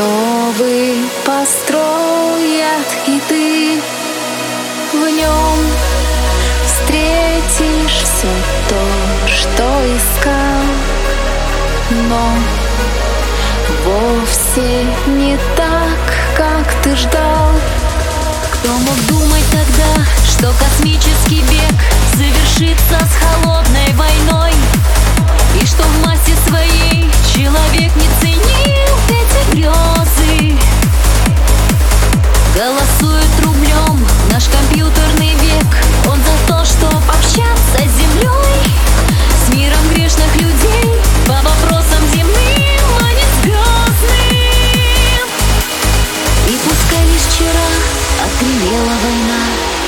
Новый построят и ты в нем встретишь все то, что искал, но вовсе не так, как ты ждал. Кто мог думать тогда, что космический век завершится с холодной вчера отгремела война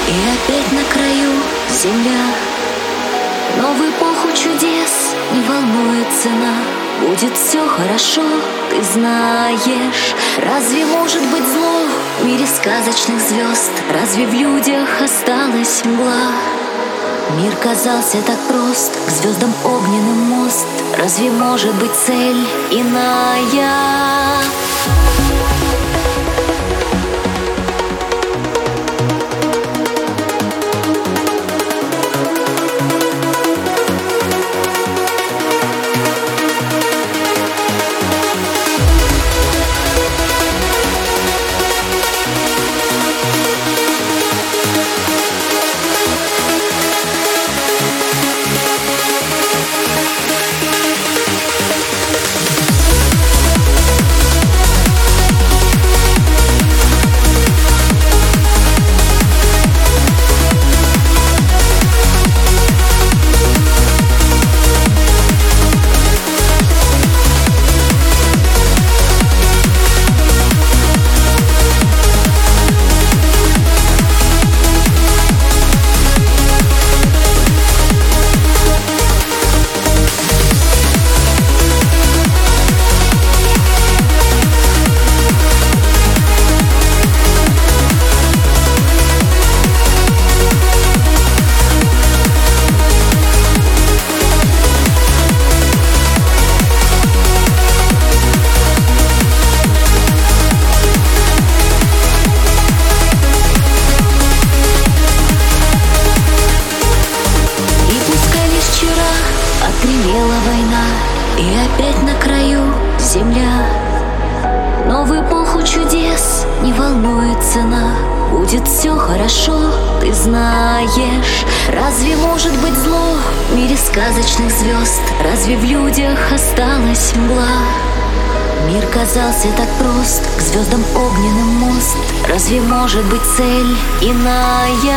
И опять на краю земля но в эпоху чудес не волнует цена Будет все хорошо, ты знаешь Разве может быть зло в мире сказочных звезд? Разве в людях осталась мгла? Мир казался так прост, к звездам огненным мост Разве может быть цель иная? Отгремела война, и опять на краю земля. Но в эпоху чудес не волнует цена, Будет все хорошо, ты знаешь. Разве может быть зло в мире сказочных звезд? Разве в людях осталась мгла? Мир казался так прост, к звездам огненным мост. Разве может быть цель иная?